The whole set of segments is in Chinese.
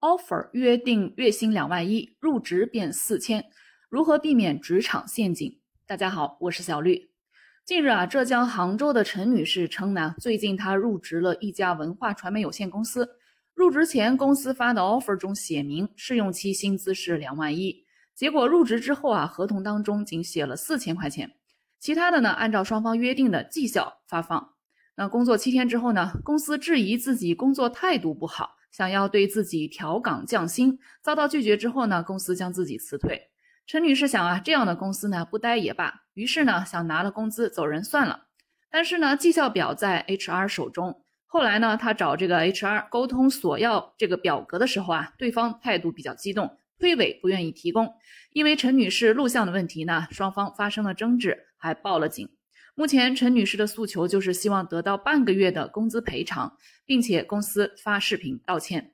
offer 约定月薪两万一，入职便四千，如何避免职场陷阱？大家好，我是小绿。近日啊，浙江杭州的陈女士称呢，最近她入职了一家文化传媒有限公司，入职前公司发的 offer 中写明试用期薪资是两万一，结果入职之后啊，合同当中仅写了四千块钱，其他的呢按照双方约定的绩效发放。那工作七天之后呢？公司质疑自己工作态度不好，想要对自己调岗降薪，遭到拒绝之后呢？公司将自己辞退。陈女士想啊，这样的公司呢不待也罢，于是呢想拿了工资走人算了。但是呢绩效表在 HR 手中，后来呢她找这个 HR 沟通索要这个表格的时候啊，对方态度比较激动，推诿不愿意提供。因为陈女士录像的问题呢，双方发生了争执，还报了警。目前陈女士的诉求就是希望得到半个月的工资赔偿，并且公司发视频道歉。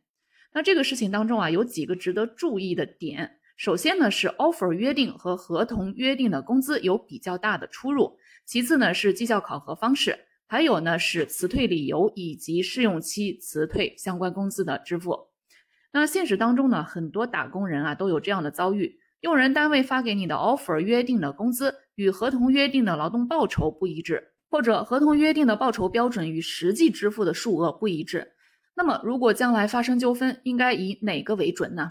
那这个事情当中啊，有几个值得注意的点。首先呢是 offer 约定和合同约定的工资有比较大的出入。其次呢是绩效考核方式，还有呢是辞退理由以及试用期辞退相关工资的支付。那现实当中呢，很多打工人啊都有这样的遭遇。用人单位发给你的 offer 约定的工资与合同约定的劳动报酬不一致，或者合同约定的报酬标准与实际支付的数额不一致。那么，如果将来发生纠纷，应该以哪个为准呢？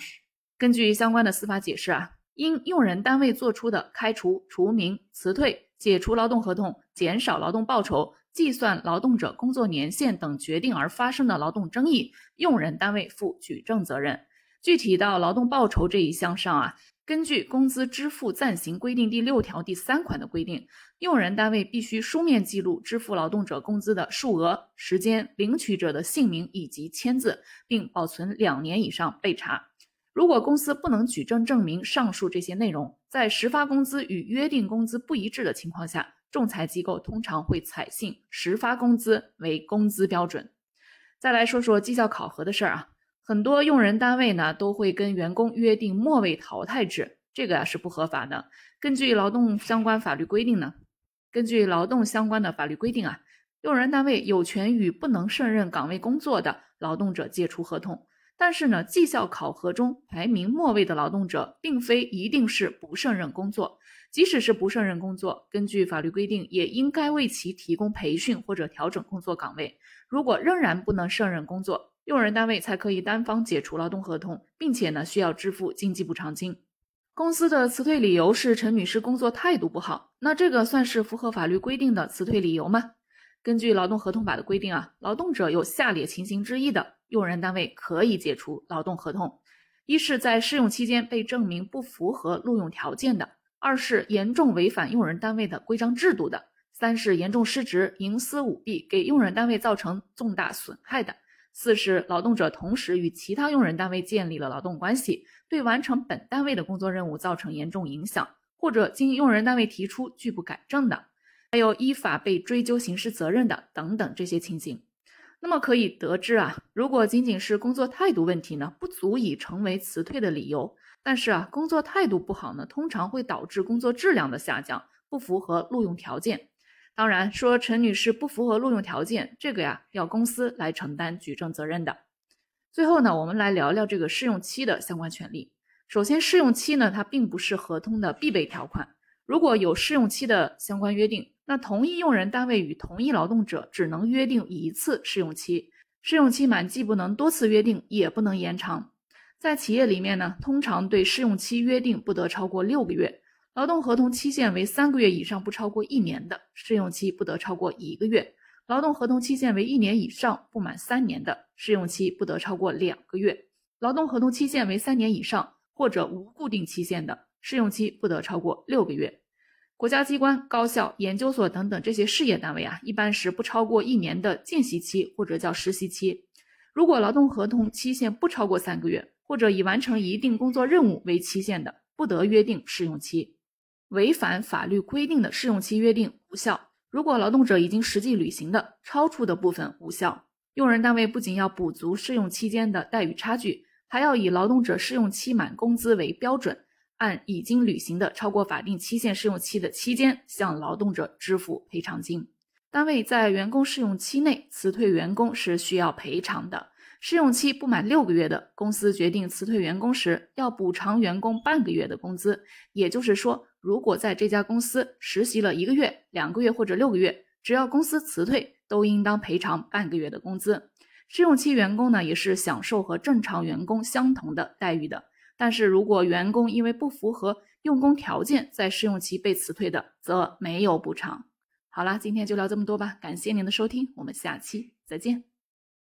根据相关的司法解释啊，因用人单位作出的开除、除名、辞退、解除劳动合同、减少劳动报酬、计算劳动者工作年限等决定而发生的劳动争议，用人单位负举证责任。具体到劳动报酬这一项上啊。根据《工资支付暂行规定》第六条第三款的规定，用人单位必须书面记录支付劳动者工资的数额、时间、领取者的姓名以及签字，并保存两年以上备查。如果公司不能举证证明上述这些内容，在实发工资与约定工资不一致的情况下，仲裁机构通常会采信实发工资为工资标准。再来说说绩效考核的事儿啊。很多用人单位呢都会跟员工约定末位淘汰制，这个啊是不合法的。根据劳动相关法律规定呢，根据劳动相关的法律规定啊，用人单位有权与不能胜任岗位工作的劳动者解除合同。但是呢，绩效考核中排名末位的劳动者，并非一定是不胜任工作。即使是不胜任工作，根据法律规定，也应该为其提供培训或者调整工作岗位。如果仍然不能胜任工作，用人单位才可以单方解除劳动合同，并且呢需要支付经济补偿金。公司的辞退理由是陈女士工作态度不好，那这个算是符合法律规定的辞退理由吗？根据劳动合同法的规定啊，劳动者有下列情形之一的，用人单位可以解除劳动合同：一是，在试用期间被证明不符合录用条件的；二是严重违反用人单位的规章制度的；三是严重失职、营私舞弊，给用人单位造成重大损害的。四是劳动者同时与其他用人单位建立了劳动关系，对完成本单位的工作任务造成严重影响，或者经用人单位提出拒不改正的，还有依法被追究刑事责任的等等这些情形。那么可以得知啊，如果仅仅是工作态度问题呢，不足以成为辞退的理由。但是啊，工作态度不好呢，通常会导致工作质量的下降，不符合录用条件。当然，说陈女士不符合录用条件，这个呀要公司来承担举证责任的。最后呢，我们来聊聊这个试用期的相关权利。首先，试用期呢，它并不是合同的必备条款。如果有试用期的相关约定，那同一用人单位与同一劳动者只能约定一次试用期，试用期满既不能多次约定，也不能延长。在企业里面呢，通常对试用期约定不得超过六个月。劳动合同期限为三个月以上不超过一年的，试用期不得超过一个月；劳动合同期限为一年以上不满三年的，试用期不得超过两个月；劳动合同期限为三年以上或者无固定期限的，试用期不得超过六个月。国家机关、高校、研究所等等这些事业单位啊，一般是不超过一年的见习期或者叫实习期。如果劳动合同期限不超过三个月，或者以完成一定工作任务为期限的，不得约定试用期。违反法律规定的试用期约定无效。如果劳动者已经实际履行的，超出的部分无效。用人单位不仅要补足试用期间的待遇差距，还要以劳动者试用期满工资为标准，按已经履行的超过法定期限试用期的期间，向劳动者支付赔偿金。单位在员工试用期内辞退员工是需要赔偿的。试用期不满六个月的公司决定辞退员工时，要补偿员工半个月的工资。也就是说，如果在这家公司实习了一个月、两个月或者六个月，只要公司辞退，都应当赔偿半个月的工资。试用期员工呢，也是享受和正常员工相同的待遇的。但是如果员工因为不符合用工条件，在试用期被辞退的，则没有补偿。好啦，今天就聊这么多吧，感谢您的收听，我们下期再见。